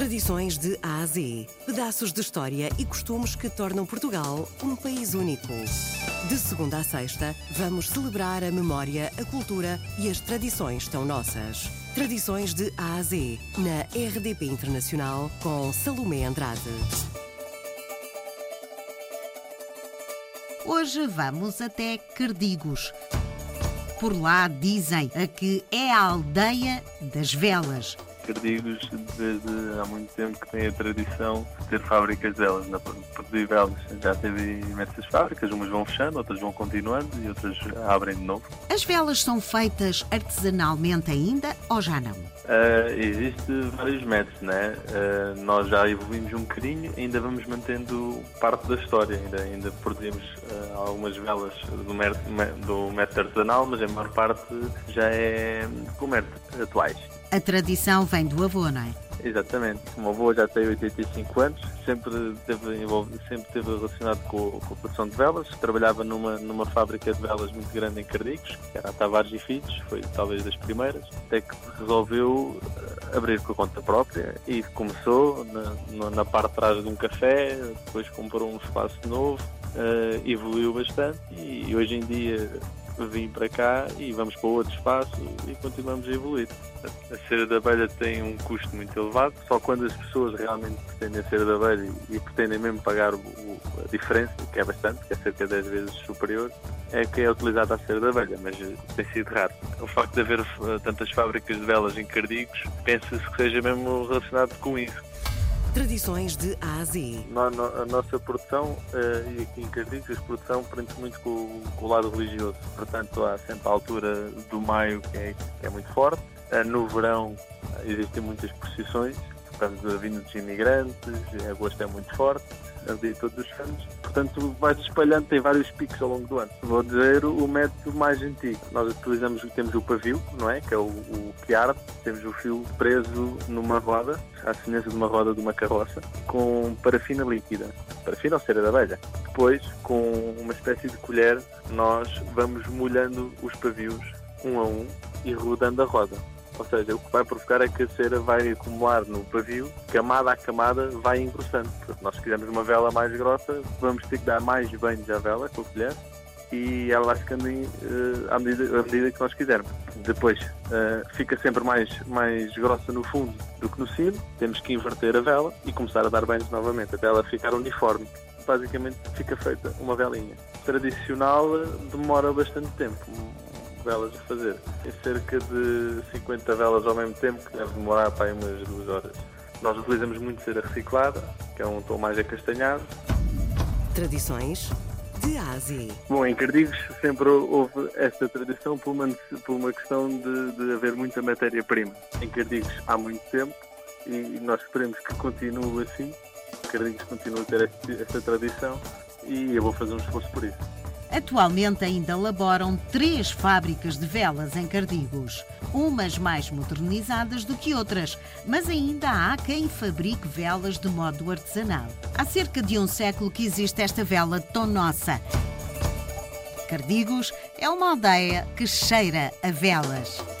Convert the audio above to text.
Tradições de A a Z. Pedaços de história e costumes que tornam Portugal um país único. De segunda a sexta, vamos celebrar a memória, a cultura e as tradições tão nossas. Tradições de A a Z, na RDP Internacional, com Salomé Andrade. Hoje vamos até Cardigos. Por lá dizem a que é a aldeia das velas. Cardigos desde há muito tempo que tem a tradição de ter fábricas delas, na produzir velas. Já teve imensas fábricas, umas vão fechando, outras vão continuando e outras abrem de novo. As velas são feitas artesanalmente ainda ou já não? Uh, existe vários métodos, né? Uh, nós já evoluímos um bocadinho, ainda vamos mantendo parte da história, ainda, ainda produzimos uh, algumas velas do do método artesanal, mas a maior parte já é com métodos atuais. A tradição vem do avô, não é? Exatamente. O meu avô já tem 85 anos, sempre teve, sempre teve relacionado com, com a produção de velas. Trabalhava numa, numa fábrica de velas muito grande em Cardicos, que era a Tavares e Filhos, foi talvez das primeiras, até que resolveu eh, abrir por conta própria e começou na, na parte de trás de um café, depois comprou um espaço novo, uh, evoluiu bastante e hoje em dia vim para cá e vamos para outro espaço e continuamos a evoluir. A cera da abelha tem um custo muito elevado, só quando as pessoas realmente pretendem a cera da abelha e, pretendem mesmo pagar a diferença, que é bastante, que é cerca de 10 vezes superior, é que é utilizada a cera da abelha, mas tem sido raro. O facto de haver uh, tantas fábricas de velas em Cardigos, pensa-se que seja mesmo relacionado com isso. Tradições de A a Z. A nossa produção, uh, e aqui em a produção prende muito com, com, o lado religioso. Portanto, há sempre a altura do maio que é, que é muito forte. Uh, no verão existem muitas procissões, por causa da dos imigrantes, agosto é muito forte dia todos os anos. Portanto, vai-se espalhando, tem vários picos ao longo do ano. Vou dizer o método mais antigo. Nós utilizamos, temos o pavio, não é? Que é o, o. Temos o fio preso numa roda, à semelhança de uma roda de uma carroça, com parafina líquida. Parafina ou cera da abelha. Depois, com uma espécie de colher, nós vamos molhando os pavios um a um e rodando a roda. Ou seja, o que vai provocar é que a cera vai acumular no pavio, camada a camada vai engrossando. Portanto, nós quisermos uma vela mais grossa, vamos ter que dar mais banhos à vela com a colher e ela vai ficando uh, à, medida, à, medida, que nós quisermos. Depois uh, fica sempre mais, mais grossa no fundo do que no cimo, temos que inverter a vela e começar a dar banhos novamente até ela ficar uniforme. Basicamente fica feita uma velinha. Tradicional eh, demora bastante tempo, velas a fazer. Tem cerca de 50 velas ao mesmo tempo, que deve demorar para aí umas duas horas. Nós utilizamos muito cera reciclada, que é um tom mais acastanhado. Tradições de Ásia. Bom, em Cardigos sempre houve esta tradição por uma, por uma questão de, de haver muita matéria-prima. Em Cardigos há muito tempo e nós esperemos que continue assim. Cardigos continue a ter esta, esta tradição e eu vou fazer um esforço por isso. Atualmente ainda laboram três fábricas de velas em Cardigos, umas mais modernizadas do que outras, mas ainda há quem fabrique velas de modo artesanal. Há cerca de um século que existe esta vela tão nossa. Cardigos é uma aldeia que cheira a velas.